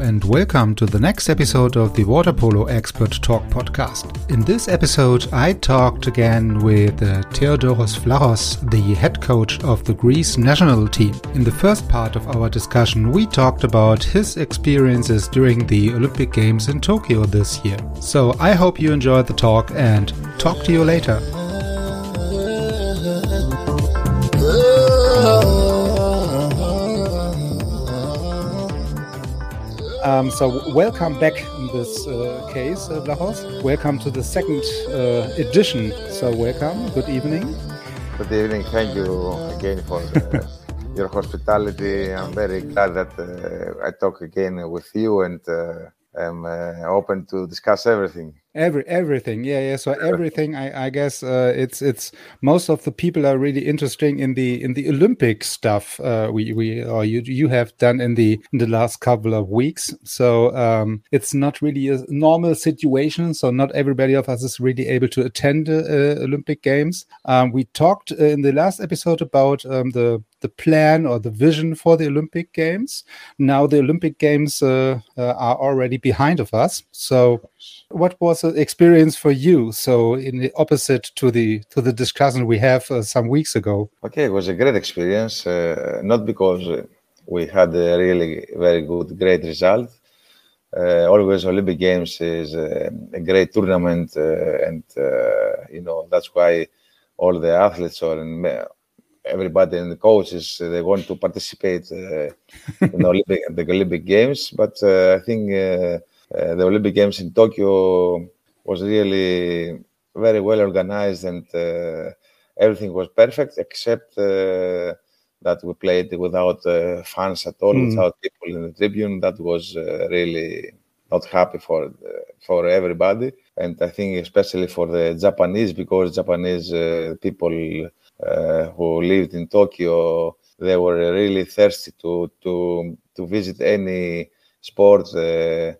And welcome to the next episode of the Water Polo Expert Talk podcast. In this episode, I talked again with uh, Theodoros Vlachos, the head coach of the Greece national team. In the first part of our discussion, we talked about his experiences during the Olympic Games in Tokyo this year. So I hope you enjoyed the talk and talk to you later. Um, so welcome back in this uh, case, uh, Vlachos. Welcome to the second uh, edition. So welcome. Good evening. Good evening. Thank you again for uh, your hospitality. I'm very glad that uh, I talk again with you and uh, I'm uh, open to discuss everything. Every everything, yeah, yeah. So everything, I, I guess uh, it's it's most of the people are really interesting in the in the Olympic stuff. Uh, we we or you you have done in the in the last couple of weeks. So um, it's not really a normal situation. So not everybody of us is really able to attend uh, Olympic Games. Um, we talked uh, in the last episode about um, the the plan or the vision for the Olympic Games. Now the Olympic Games uh, uh, are already behind of us. So what was the experience for you so in the opposite to the to the discussion we have uh, some weeks ago okay it was a great experience uh, not because uh, we had a really very good great result uh, always olympic games is a, a great tournament uh, and uh, you know that's why all the athletes or everybody and the coaches they want to participate in the olympic, the olympic games but i think uh, the Olympic Games in Tokyo was really very well organized and uh, everything was perfect except uh, that we played without fans at all, mm. without people in the tribune. That was really not happy for for everybody, and I think especially for the Japanese because Japanese uh, people uh, who lived in Tokyo they were really thirsty to to to visit any sport. Uh,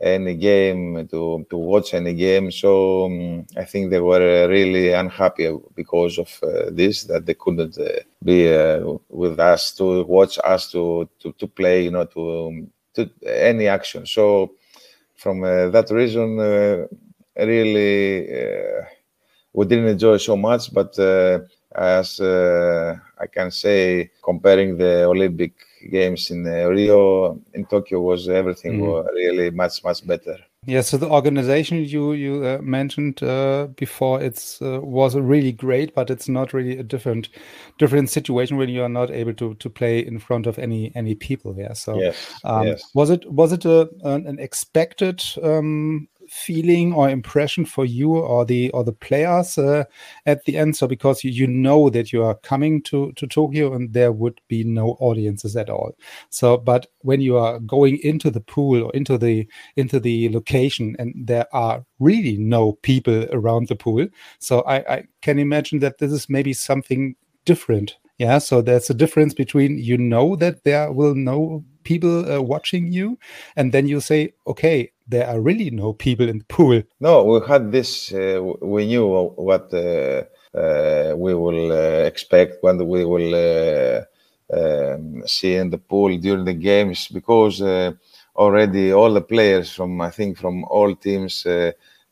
any game to to watch any game so um, i think they were really unhappy because of uh, this that they couldn't uh, be uh, with us to watch us to to, to play you know to um, to any action so from uh, that reason uh, really uh, we didn't enjoy so much but as i can say comparing the olympic games in uh, Rio, in Tokyo was everything mm. was really much much better. Yeah, so the organization you you uh, mentioned uh, before it's uh, was really great, but it's not really a different different situation when you are not able to to play in front of any any people there. So yes, um, yes. was it was it a, an, an expected um, feeling or impression for you or the or the players uh, at the end. So because you, you know that you are coming to to tokyo and there would be no audiences at all. So but when you are going into the pool or into the into the location and there are really no people around the pool. So i i can imagine that this is maybe something different. Yeah so there's a difference between you know that there will no people uh, watching you and then you say okay there are really no people in the pool no we had this uh, we knew what uh, uh we will uh, expect when we will uh, um, see in the pool during the games because already all the players from i think from all teams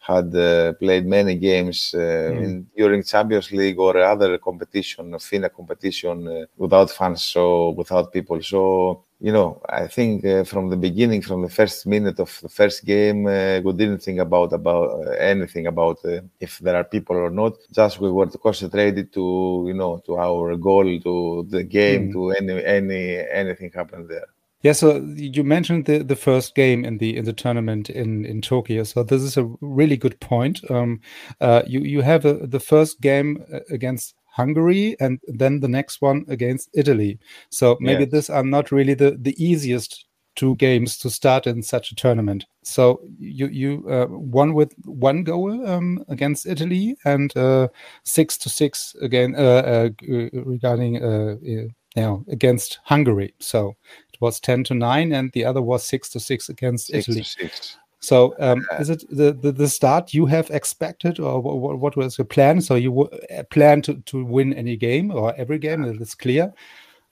had uh, played many games uh, mm. in, during Champions League or other competition, FINA competition, uh, without fans, so without people. So you know, I think uh, from the beginning, from the first minute of the first game, uh, we didn't think about about uh, anything about if there are people or not. Just we were concentrated to you know to our goal, to the game, mm. to any any anything happen there. Yeah, so you mentioned the, the first game in the in the tournament in, in Tokyo. So this is a really good point. Um, uh, you you have a, the first game uh, against Hungary, and then the next one against Italy. So maybe Yes. these are not really the the easiest two games to start in such a tournament. So you you uh, won with one goal um, against Italy and uh, six to six again uh, uh, regarding uh, uh, you know, against Hungary. So it was ten to nine, and the other was six to six against Six Italy. to six. So, um, is it the, the the start you have expected, or what, what was your plan? So you w- uh, plan to, to win any game or every game? Is clear.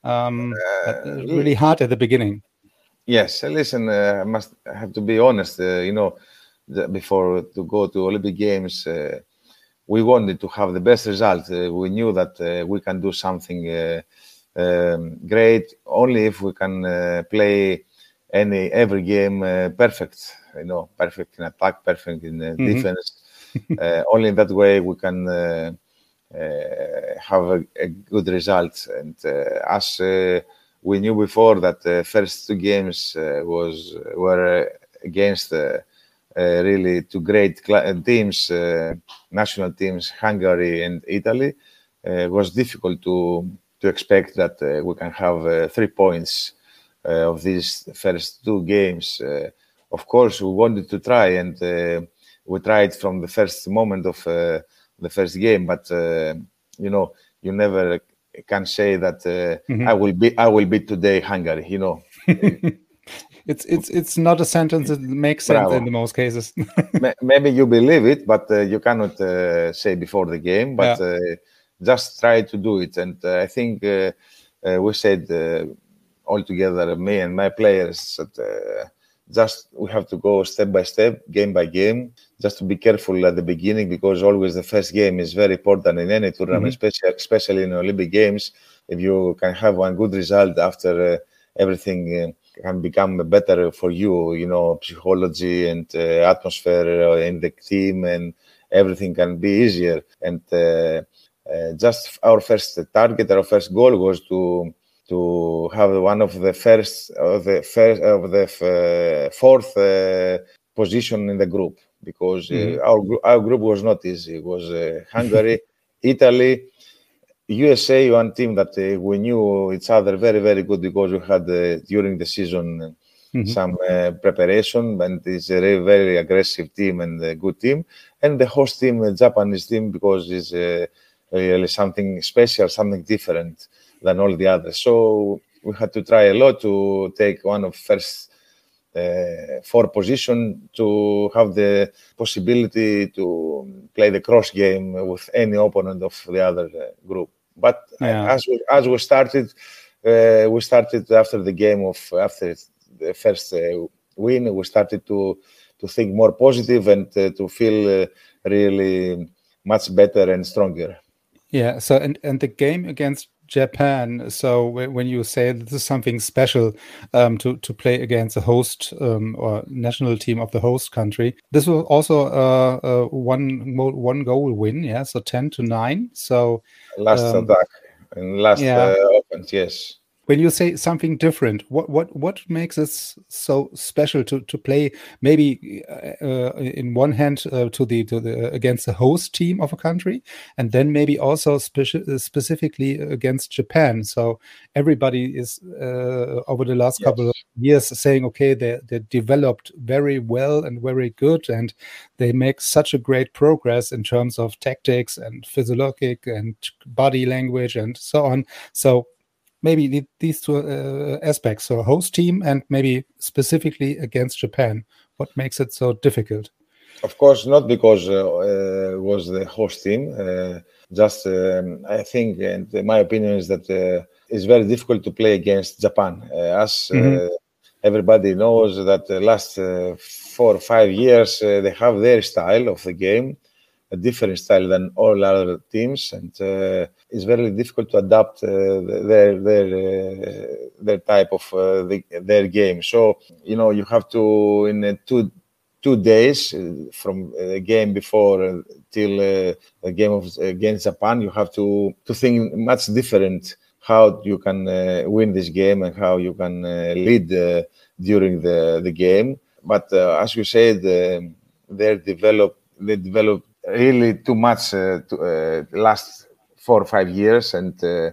Um, uh, Uh, really hard at the beginning. Yes, uh, listen, uh, I must I have to be honest. Uh, you know, the, before to go to Olympic Games, uh, we wanted to have the best result. Uh, we knew that uh, we can do something uh, um, great only if we can uh, play any every game uh, perfect. You know, perfect in attack, perfect in uh, defense. uh, only in that way we can. Uh, uh, have a, a good result. And uh, as uh, we knew before that the first two games uh, was were against uh, uh, really two great teams, uh, national teams, Hungary and Italy. Uh, it was difficult to to expect that uh, we can have uh, three points uh, of these first two games. Of course, we wanted to try, and uh, we tried from the first moment of uh, the first game. But uh, you know, you never can say that uh, I will be I will beat today Hungary. You know, It's it's it's not a sentence that makes sense Bravo. in the most cases. Maybe you believe it, but uh, you cannot uh, say before the game. But Yeah. uh, just try to do it. And uh, I think uh, uh, we said uh, all together, me and my players, that uh, just we have to go step by step, game by game, just to be careful at the beginning because always the first game is very important in any tournament, especially especially in Olympic Games. If you can have one good result after uh, everything. Uh, can become better for you, you know, psychology and uh, atmosphere uh, in the team, and everything can be easier. And uh, uh, just our first target, our first goal was to to have one of the first of the first of the uh, fourth uh, position in the group because uh, our gr- our group was not easy. It was uh, Hungary, Italy, USA, one team that uh, we knew each other very, very good because we had uh, during the season uh, some uh, preparation, and it's a very, very aggressive team and a good team. And the host team, the Japanese team, because it's uh, really something special, something different than all the others. So we had to try a lot to take one of first uh, four position to have the possibility to play the cross game with any opponent of the other uh, group. But Yeah. as we, as we started, uh, we started after the game of after the first uh, win, we started to to think more positive and uh, to feel uh, really much better and stronger. Yeah. So and and the game against Japan. So when you say this is something special um, to to play against the host um, or national team of the host country, this was also uh, uh, one one goal win. Yeah. So ten to nine. So Last Um, attack and last yeah. uh, offense, yes. When you say something different, what what what makes it so special to to play maybe uh, uh, in one hand uh, to the to the against the host team of a country, and then maybe also speci- uh, specifically against Japan. So everybody is uh, over the last couple of years saying, okay, they they developed very well and very good, and they make such a great progress in terms of tactics and physiologic and body language and so on. So maybe the, these two uh, aspects so host team and maybe specifically against japan what makes it so difficult Of course, not because uh, uh, was the host team. Uh, just um, I think, and my opinion is that uh, it's very difficult to play against Japan. Uh, as uh, everybody knows, that the last uh, four or five years uh, they have their style of the game, a different style than all other teams, and uh, it's very difficult to adapt uh, their their uh, their type of uh, the, their game. So you know you have to in a two two days uh, from the game before uh, till uh, the game of against Japan, you have to to think much different how you can uh, win this game and how you can uh, lead uh, during the the game. But uh, as you said, uh, they develop they develop really too much uh, to, uh, last four or five years, and uh,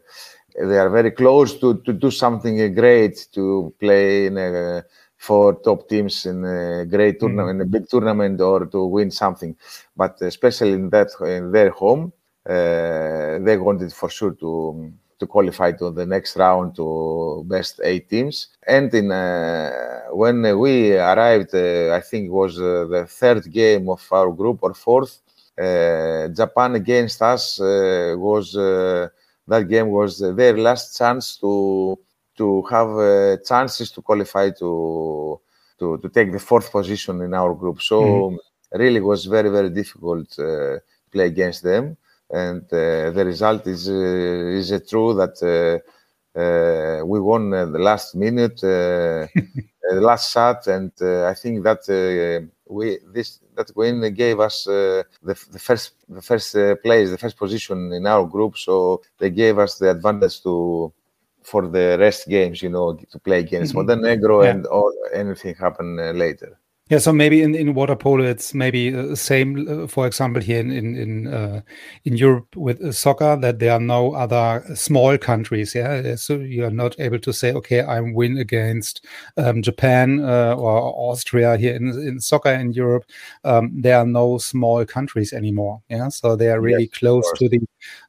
they are very close to, to do something great to play in a, for top teams in a great mm-hmm. tournament, in a big tournament, or to win something. But especially in that in their home, uh, they wanted for sure to to qualify to the next round to best eight teams. And in uh, when we arrived, uh, I think it was uh, the third game of our group or fourth. Uh, Japan against us uh, was uh, that game was their last chance to to have chances to qualify to, to to take the fourth position in our group. So mm-hmm. really was very very difficult to play against them and uh, the result is uh, is true that uh, we won the last minute, the last shot, and I think that we this that win gave us uh, the, the first the first uh, place, the first position in our group. So they gave us the advantage to for the rest games, you know, to play against mm-hmm. Montenegro yeah. and all anything happen uh, later. Yeah, so maybe in, in water polo it's maybe the uh, same. Uh, for example, here in in in, uh, in Europe with uh, soccer, that there are no other small countries. Yeah, so you are not able to say, okay, I win against um, Japan uh, or Austria here in in soccer in Europe. Um, there are no small countries anymore. Yeah, so they are really yes, close to the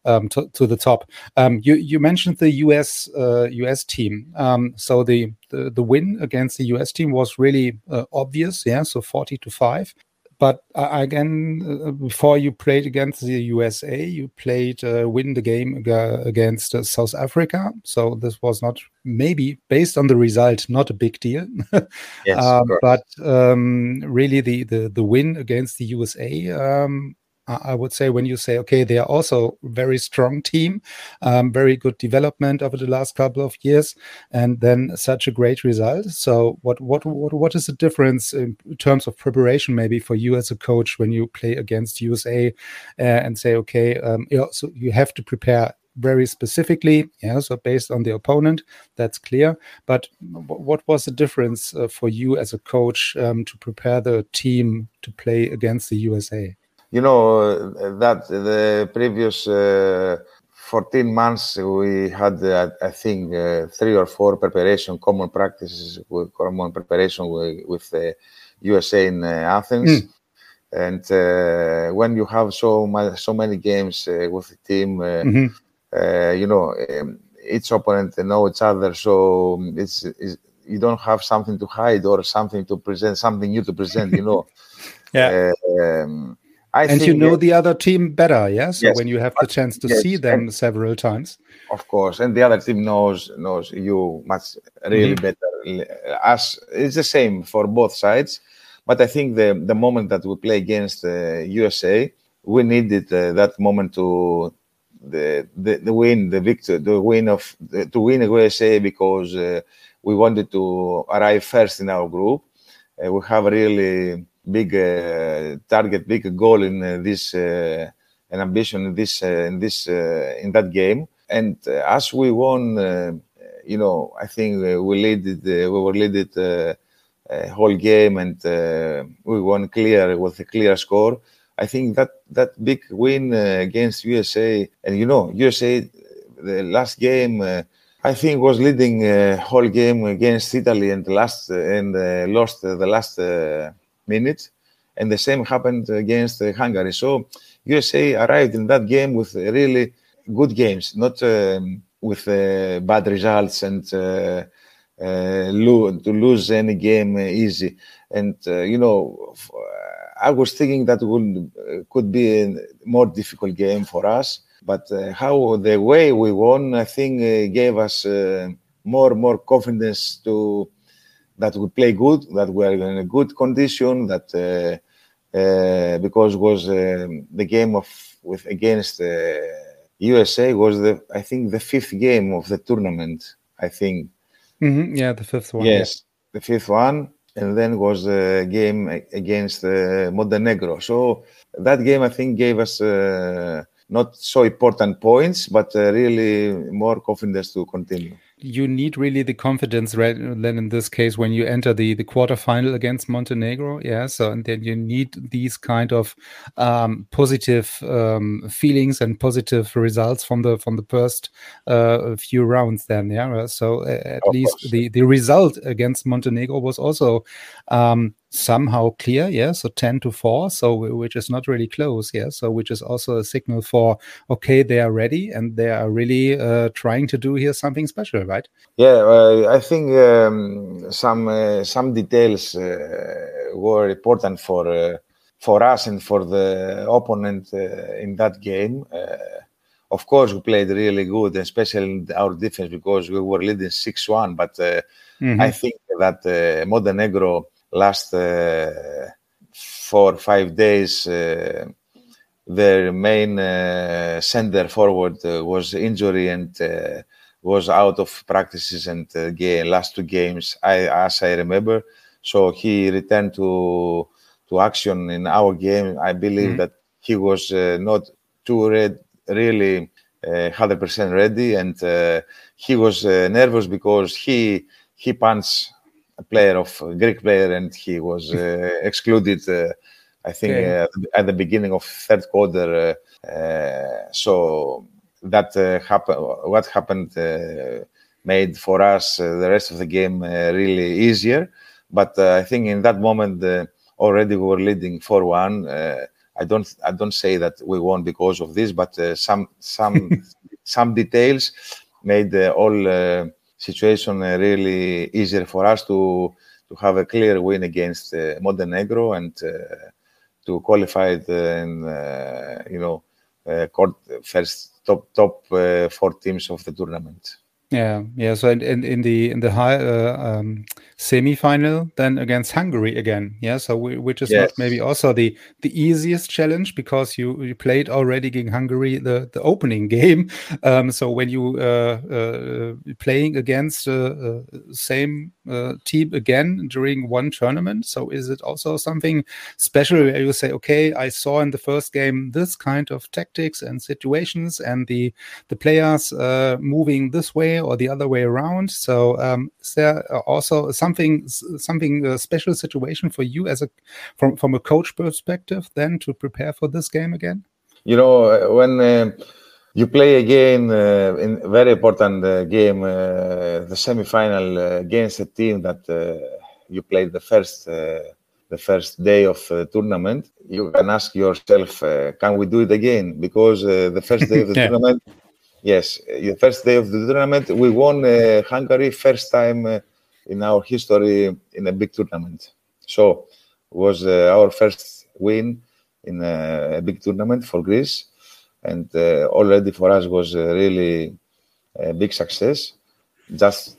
um, to, to, the top. Um, you you mentioned the US US uh, team. Um, so the the, the win against the US team was really uh, obvious. Yeah, so 40 to 5. But uh, again, uh, before you played against the USA, you played uh, win the game against uh, South Africa. So this was not maybe based on the result, not a big deal. yes, um, but um, really the, the the win against the USA um, I would say when you say, okay, they are also very strong team, um, very good development over the last couple of years, and then such a great result. So, what what what what is the difference in terms of preparation, maybe for you as a coach when you play against USA uh, and say, okay, um, you know, so you have to prepare very specifically yeah so based on the opponent that's clear but what was the difference uh, for you as a coach um, to prepare the team to play against the usa you know that the previous uh, 14 months we had uh, i think uh, three or four preparation common practices with common preparation with, the usa in uh, athens mm. and uh, when you have so much, so many games uh, with the team mm-hmm. you know um, each opponent know each other so it's, it's, you don't have something to hide or something to present something new to present you know yeah um, I and you know the other team better, yeah. So yes, when you have the chance to yes, see them several times, of course, and the other team knows knows you much really mm-hmm. better. As it's the same for both sides, but I think the the moment that we play against uh, USA, we needed uh, that moment to the, the the win, the victory, the win of the, to win USA because uh, we wanted to arrive first in our group. Uh, we have really big uh, target, big goal in uh, this uh, an ambition in this in this in that game. And as we won, you know, I think we led it, we were led it whole game and we won clear with a clear score. I think that that big win against USA, and you know, USA, the last game. I think was leading uh, whole game against Italy and last uh, and uh, lost the last minutes. And the same happened against uh, Hungary. So USA arrived in that game with really good games, not um, with uh, bad results and uh, uh, lo- to lose any game easy. And you know, I was thinking that would could be a more difficult game for us. But how the way we won, I think, gave us more and more confidence to that we play good, that we are in a good condition, that uh, uh, because was uh, the game of with against USA was the I think the fifth game of the tournament. I think. Mm-hmm. Yeah, the fifth one. Yes, yeah. the fifth one, and then was a game against uh, Montenegro. So that game I think gave us uh, not so important points, but uh, really more confidence to continue. You need really the confidence right then in this case when you enter the the quarterfinal against Montenegro. Yeah. So and then you need these kind of um, positive um, feelings and positive results from the from the first uh, few rounds. Then yeah. So uh, at of least course. the the result against Montenegro was also um, somehow clear yeah so 10 to 4 so which is not really close yeah so which is also a signal for okay they are ready and they are really uh, trying to do here something special right yeah uh, i think um, some uh, some details uh, were important for uh, for us and for the opponent uh, in that game of course we played really good especially our defense because we were leading 6-1 but mm-hmm. i think that montenegro last uh, four five days, uh, their main uh, center forward was injury and was out of practices and game, last two games, I, as I remember. So he returned to to action in our game. I believe mm-hmm. that he was uh, not too red, really hundred uh, percent ready, and uh, he was nervous because he he punched player of Greek player, and he was uh, excluded. Uh, I think okay. Uh, at the beginning of third quarter. so that happened. What happened made for us the rest of the game really easier. But I think in that moment already we were leading four one. I don't I don't say that we won because of this, but uh, some some some details made uh, all uh, situation uh, really easier for us to to have a clear win against uh, Montenegro and uh, to qualify in you know first top top four teams of the tournament. Yeah, yeah. So in, in, in the in the high uh, um, semi-final, then against Hungary again. Yeah. So we, which is yes. not maybe also the the easiest challenge because you you played already against Hungary the the opening game. Um, so when you uh, uh, playing against uh, uh same uh, team again during one tournament, so is it also something special where you say, okay, I saw in the first game this kind of tactics and situations, and the the players uh, moving this way or the other way around. So um, is there also something something a special situation for you as a from from a coach perspective then to prepare for this game again? You know uh, when. Uh, you play again uh, in a very important uh, game, uh, the semi-final uh, against a team that you played the first the first day of the tournament. You can ask yourself, can we do it again? Because the first day of the yeah. tournament, Yes, the first day of the tournament, we won uh, Hungary first time uh, in our history in a big tournament. So it was uh, our first win in a big tournament for Greece, and uh, already for us was really a big success. Just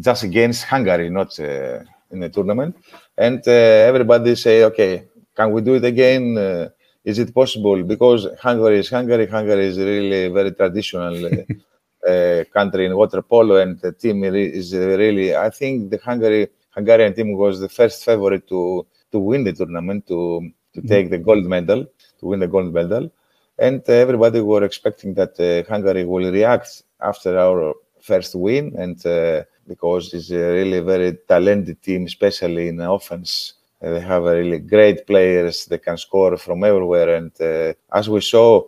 just against Hungary, not uh, in the tournament, and uh, everybody say, okay, can we do it again? Is it possible? Because Hungary is Hungary. Hungary is really a very traditional uh, country in water polo, and the team is really. I think the Hungary Hungarian team was the first favorite to to win the tournament, to to mm-hmm. take the gold medal, to win the gold medal, and uh, everybody were expecting that uh, Hungary will react after our first win, and uh, because it's a really very talented team, especially in offense they have really great players. They can score from everywhere. And uh, as we saw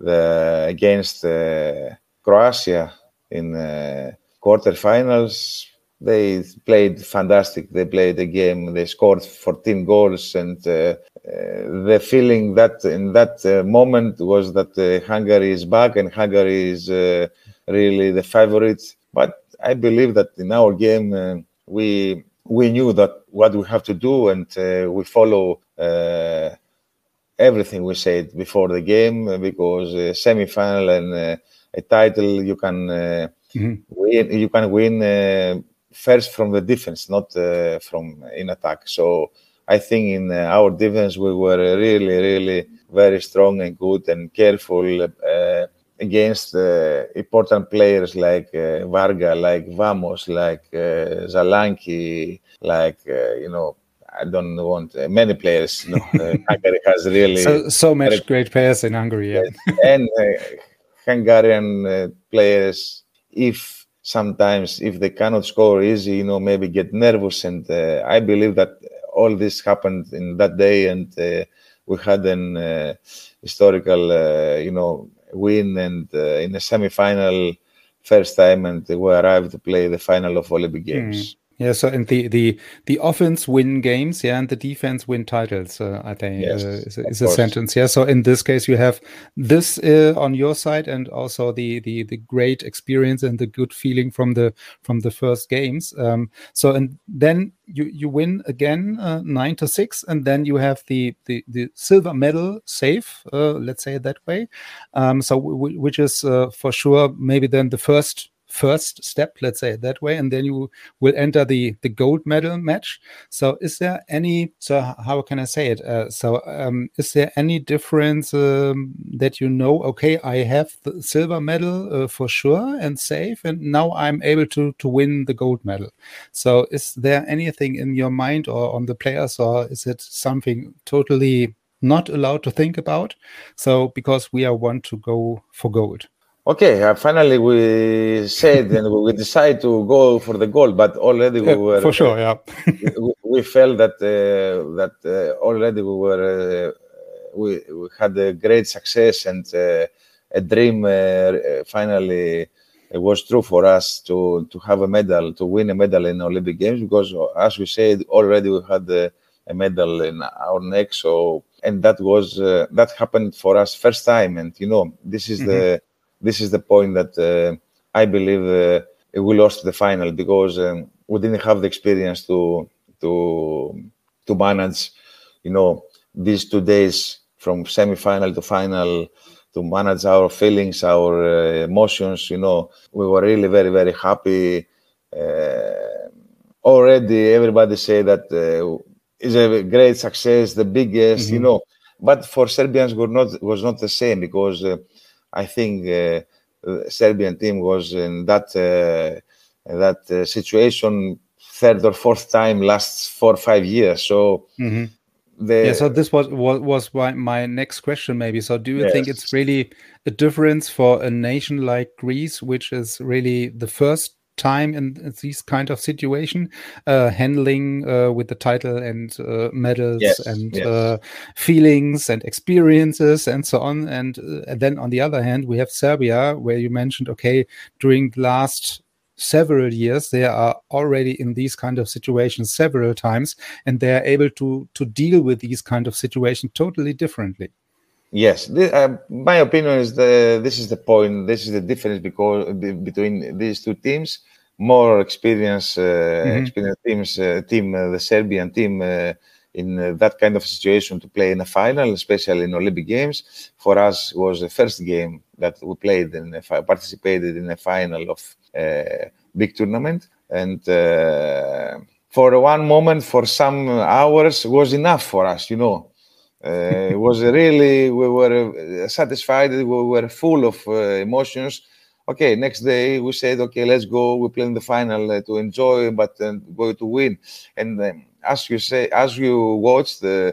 the, against uh, Croatia in uh, quarterfinals, they played fantastic. They played the game. They scored 14 goals, and uh, uh, the feeling that in that uh, moment was that Hungary is back and Hungary is really the favorite. But I believe that in our game we we knew that what we have to do, and uh, we follow uh, everything we said before the game uh, because uh, semi-final and uh, a title you can uh, mm-hmm. win. You can win first from the defense, not from in attack. So I think in our defense we were really, really very strong and good and careful against uh, important players like uh, Varga, like Vamos, like uh, Zalanki, like uh, you know. I don't want uh, many players. You know, uh, Hungary has really so, so much great players in Hungary, yeah. and Hungarian players. If sometimes if they cannot score easy, you know, maybe get nervous. And uh, I believe that all this happened in that day, and uh, we had an uh, historical, uh, you know, win and uh, in a semi-final first time, and we arrived to play the final of Olympic. Games. Mm. Yeah, so and the the the offense win games, yeah, and the defense win titles. Uh, I think yes, uh, is, is a sentence. Yeah, so in this case, you have this uh, on your side, and also the the the great experience and the good feeling from the from the first games. Um, so and then you you win again uh, nine to six, and then you have the the the silver medal safe. Uh, let's say it that way. Um, so which is uh, for sure maybe then the first first step, let's say it that way, and then you will enter the the gold medal match. So, is there any? So, how can I say it? Uh, so, um, is there any difference um, that you know? Okay, I have the silver medal uh, for sure and safe, and now I'm able to to win the gold medal. So, is there anything in your mind or on the players, or is it something totally not allowed to think about? So, because we are want to go for gold. Okay, uh, finally we said and we decided to go for the goal, but already we were for sure. Yeah, we, we, felt that uh, that uh, already we were uh, we, we had a great success and uh, a dream uh, finally it was true for us to to have a medal to win a medal in Olympic Games because as we said already we had a, a medal in our neck so and that was that happened for us first time and you know this is mm-hmm. the this is the point that uh, I believe uh, we lost the final because um, we didn't have the experience to to to manage, you know, these two days from semi-final to final to manage our feelings, our uh, emotions. You know, we were really very very happy. Uh, already, everybody say that uh, is a great success, the biggest. Mm-hmm. You know, but for Serbians was not was not the same because uh, I think uh, Serbian team was in that uh, that uh, situation third or fourth time last four or five years. So. Mm-hmm. The, yeah, so this was was, was my, my next question maybe. So do you yes. think it's really a difference for a nation like Greece, which is really the first time in these kind of situation, uh, handling uh, with the title and uh, medals yes, and yes. Uh, feelings and experiences and so on. And, uh, and, then on the other hand, we have Serbia, where you mentioned, okay, during the last several years they are already in these kind of situations several times and they are able to to deal with these kind of situations totally differently Yes, the, uh, my opinion is the this is the point. This is the difference because between these two teams. More experienced, uh, mm-hmm. experienced teams, uh, team, uh, the Serbian team uh, in uh, that kind of situation to play in a final, especially in Olympic Games. For us, was the first game that we played and participated in a final of a big tournament, and for one moment, for some hours, was enough for us, you know uh, it was really we were uh, satisfied. We were full of uh, emotions. Okay, next day we said, okay, let's go. We play in the final uh, to enjoy, but uh, go to win. And um, as you say, as you watched, uh,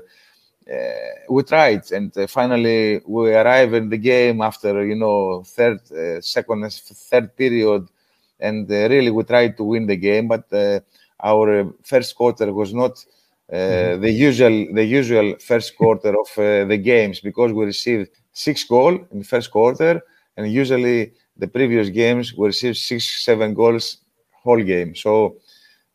we tried, and finally we arrived in the game after you know third, second, third period, and really we tried to win the game, but our first quarter was not mm-hmm. the usual the usual first quarter of uh, the games because we received six goals in the first quarter, and usually the previous games we received six seven goals whole game. So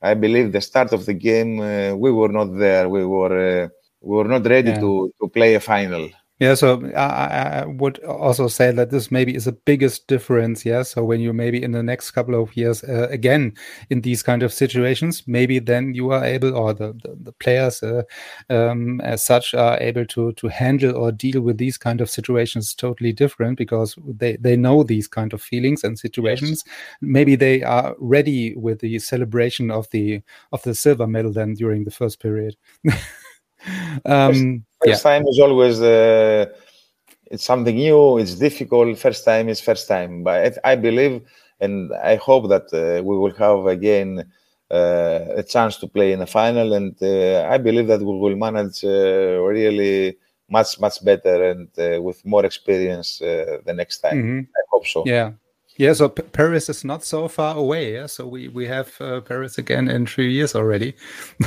I believe the start of the game uh, we were not there. We were uh, we were not ready yeah. to to play a final. Yeah, so I, I, would also say that this maybe is the biggest difference. Yeah, so when you maybe in the next couple of years uh, again in these kind of situations, maybe then you are able, or the the, the players uh, um, as such are able to to handle or deal with these kind of situations totally different because they they know these kind of feelings and situations. Yes. Maybe they are ready with the celebration of the of the silver medal then during the first period. um, first yeah. time is always uh, it's something new. It's difficult. First time is first time, but I believe and I hope that uh, we will have again uh, a chance to play in a final, and uh, I believe that we will manage uh, really much much better and uh, with more experience the next time. Mm-hmm. I hope so. Yeah. Yeah, so P Paris is not so far away. Yeah, so we we have uh, Paris again in three years already.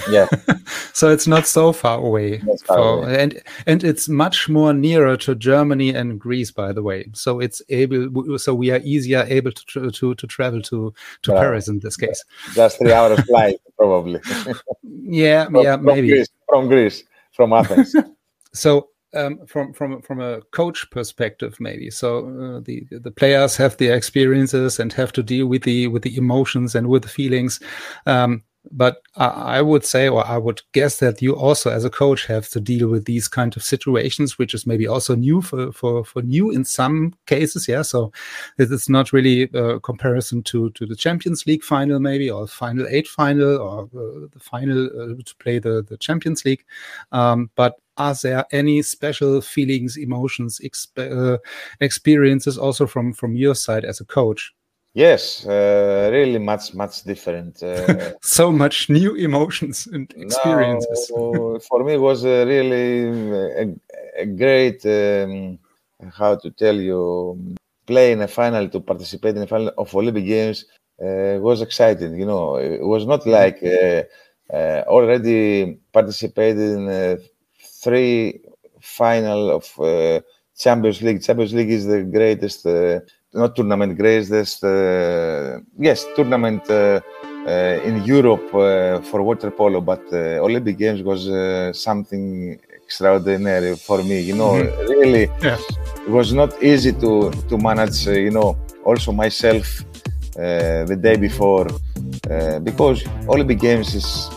Yeah. so it's not so far away. far for, away. and and it's much more nearer to Germany and Greece, by the way. So it's able. So we are easier able to tra- to to travel to to Right. Paris in this case. Just three hours flight, probably. Yeah, From- yeah, from maybe. Greece, from Greece, from Athens. so um, from from from a coach perspective maybe. So uh, the the players have the experiences and have to deal with the with the emotions and with the feelings. Um, but I, I would say or i would guess that you also as a coach have to deal with these kind of situations which is maybe also new for for for new in some cases yeah? So this it is not really a comparison to to the champions league final maybe or final eight final or uh, the final uh, to play the the champions league. Um, but are there any special feelings emotions exp- uh, experiences also from from your side as a coach yes, uh, really much, much different. Uh, so much new emotions and experiences No, for me, it was uh, really a, a great, um, how to tell you, play in a final, to participate in a final of Olympic Games uh, was exciting. You know, it was not like uh, uh, already participated in uh, three final of uh, Champions League. Champions League is the greatest, uh, not tournament, greatest, uh, yes, tournament uh, uh, in Europe uh, for water polo. But Olympic Games was something extraordinary for me. You know, really, Yeah. it was not easy to to manage. You know, also myself uh, the day before because Olympic Games is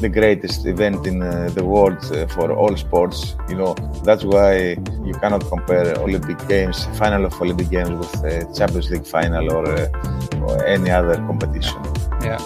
the greatest event in uh, the world uh, for all sports. You know that's why you cannot compare Olympic Games final of Olympic Games with uh, Champions League final or, uh, or any other competition. yeah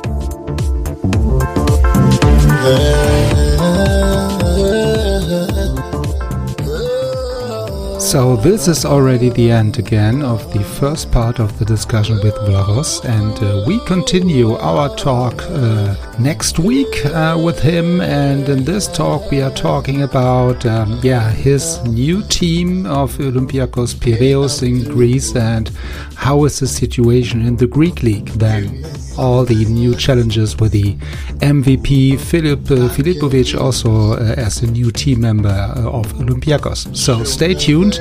So this is already the end again of the first part of the discussion with Vlachos, and uh, we continue our talk uh, next week uh, with him. And in this talk, we are talking about um, yeah his new team of Olympiakos Piraeus in Greece and how is the situation in the Greek league then. All the new challenges with the MVP Filip uh, Filipovic also uh, as a new team member uh, of Olympiakos. So stay tuned.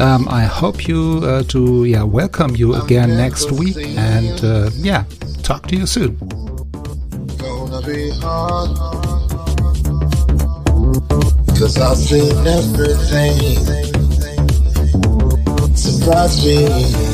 Um, I hope you uh, to yeah welcome you again next week and uh, yeah talk to you soon. gonna be hard. Cause I've seen everything. Surprise me.